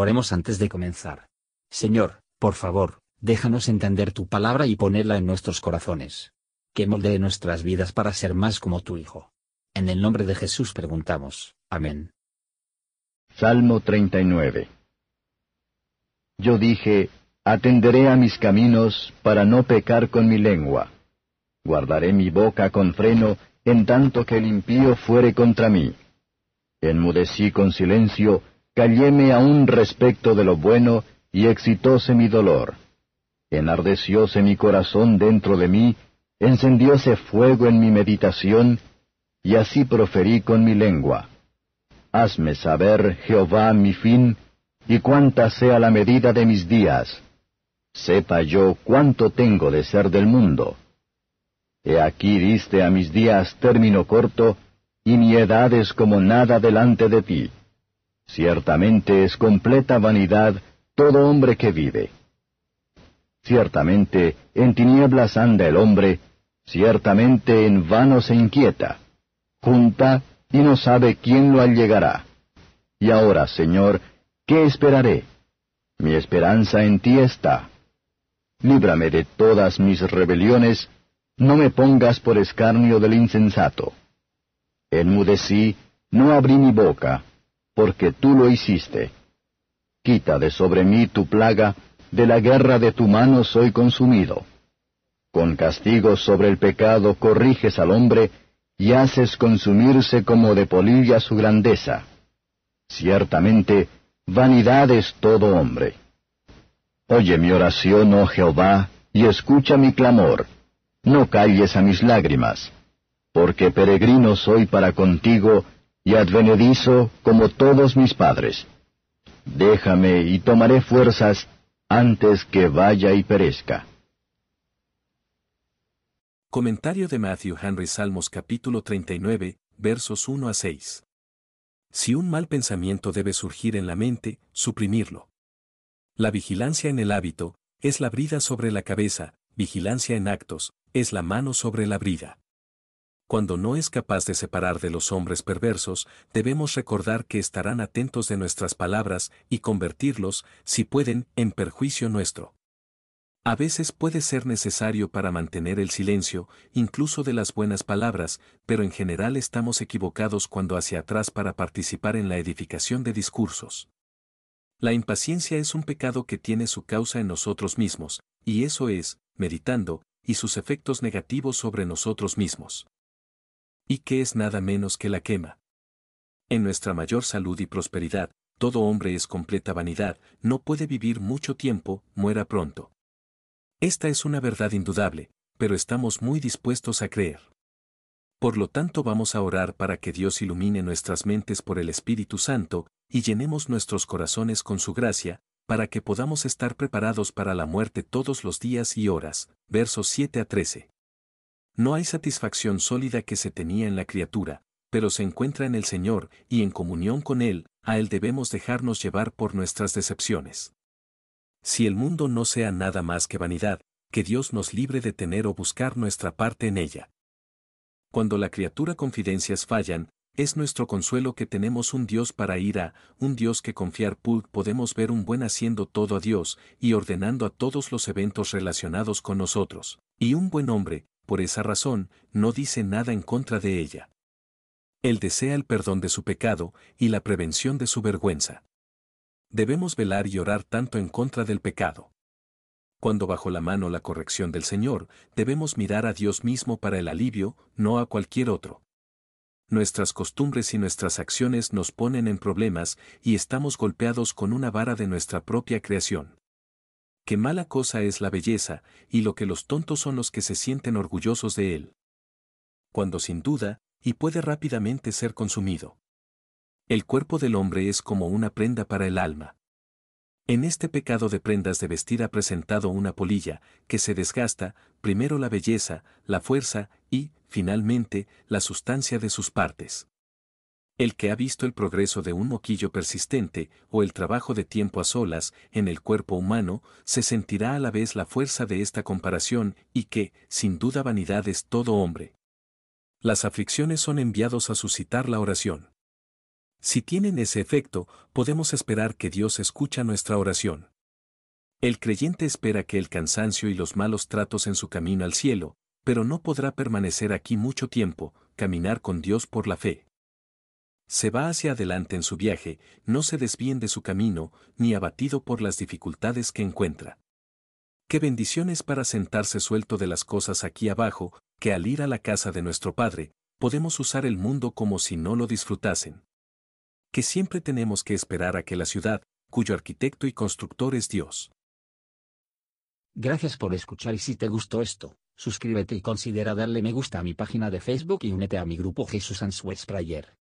Oremos antes de comenzar. Señor, por favor, déjanos entender tu palabra y ponerla en nuestros corazones. Que moldee nuestras vidas para ser más como tu Hijo. En el nombre de Jesús preguntamos. Amén. Salmo 39 Yo dije, atenderé a mis caminos para no pecar con mi lengua. Guardaré mi boca con freno en tanto que el impío fuere contra mí. Enmudecí con silencio, calléme aún respecto de lo bueno, y excitóse mi dolor. Enardecióse mi corazón dentro de mí, encendióse fuego en mi meditación, y así proferí con mi lengua. Hazme saber, Jehová, mi fin, y cuánta sea la medida de mis días. Sepa yo cuánto tengo de ser del mundo. He aquí diste a mis días término corto, y mi edad es como nada delante de ti. Ciertamente es completa vanidad todo hombre que vive. Ciertamente en tinieblas anda el hombre, ciertamente en vano se inquieta. Junta y no sabe quién lo allegará. Y ahora, Señor, ¿qué esperaré? Mi esperanza en ti está. Líbrame de todas mis rebeliones, no me pongas por escarnio del insensato. Enmudecí, no abrí mi boca, porque tú lo hiciste. Quita de sobre mí tu plaga, de la guerra de tu mano soy consumido. Con castigo sobre el pecado corriges al hombre, y haces consumirse como de polilla su grandeza. Ciertamente, vanidad es todo hombre. Oye mi oración, oh Jehová, y escucha mi clamor. No calles a mis lágrimas, porque peregrino soy para contigo, y advenedizo como todos mis padres. Déjame y tomaré fuerzas antes que vaya y perezca. Comentario de Matthew Henry Salmos capítulo 39, versos 1 a 6. Si un mal pensamiento debe surgir en la mente, suprimirlo. La vigilancia en el hábito, es la brida sobre la cabeza, vigilancia en actos, es la mano sobre la brida. Cuando no es capaz de separar de los hombres perversos, debemos recordar que estarán atentos de nuestras palabras y convertirlos, si pueden, en perjuicio nuestro. A veces puede ser necesario para mantener el silencio, incluso de las buenas palabras, pero en general estamos equivocados cuando hacia atrás para participar en la edificación de discursos. La impaciencia es un pecado que tiene su causa en nosotros mismos, y eso es, meditando, y sus efectos negativos sobre nosotros mismos. ¿Y qué es nada menos que la quema? En nuestra mayor salud y prosperidad, todo hombre es completa vanidad, no puede vivir mucho tiempo, muera pronto. Esta es una verdad indudable, pero estamos muy dispuestos a creer. Por lo tanto vamos a orar para que Dios ilumine nuestras mentes por el Espíritu Santo, y llenemos nuestros corazones con su gracia, para que podamos estar preparados para la muerte todos los días y horas. Versos 7 a 13. No hay satisfacción sólida que se tenía en la criatura, pero se encuentra en el Señor, y en comunión con Él, a Él debemos dejarnos llevar por nuestras decepciones. Si el mundo no sea nada más que vanidad, que Dios nos libre de tener o buscar nuestra parte en ella. Cuando la criatura confidencias fallan, es nuestro consuelo que tenemos un Dios para ir a, un Dios que confiar pud podemos ver un buen haciendo todo a Dios y ordenando a todos los eventos relacionados con nosotros, y un buen hombre, por esa razón, no dice nada en contra de ella. Él desea el perdón de su pecado y la prevención de su vergüenza debemos velar y orar tanto en contra del pecado. Cuando bajo la mano la corrección del Señor, debemos mirar a Dios mismo para el alivio, no a cualquier otro. Nuestras costumbres y nuestras acciones nos ponen en problemas y estamos golpeados con una vara de nuestra propia creación. Qué mala cosa es la belleza, y lo que los tontos son los que se sienten orgullosos de él. Cuando sin duda, y puede rápidamente ser consumido. El cuerpo del hombre es como una prenda para el alma. En este pecado de prendas de vestir ha presentado una polilla, que se desgasta, primero la belleza, la fuerza y, finalmente, la sustancia de sus partes. El que ha visto el progreso de un moquillo persistente o el trabajo de tiempo a solas en el cuerpo humano, se sentirá a la vez la fuerza de esta comparación y que, sin duda vanidad es todo hombre. Las aflicciones son enviados a suscitar la oración. Si tienen ese efecto, podemos esperar que Dios escucha nuestra oración. El creyente espera que el cansancio y los malos tratos en su camino al cielo, pero no podrá permanecer aquí mucho tiempo, caminar con Dios por la fe. Se va hacia adelante en su viaje, no se desvíen de su camino, ni abatido por las dificultades que encuentra. Qué bendiciones para sentarse suelto de las cosas aquí abajo, que al ir a la casa de nuestro Padre, podemos usar el mundo como si no lo disfrutasen. Que siempre tenemos que esperar a que la ciudad, cuyo arquitecto y constructor es Dios. Gracias por escuchar y si te gustó esto, suscríbete y considera darle me gusta a mi página de Facebook y únete a mi grupo Jesús Answers Prayer.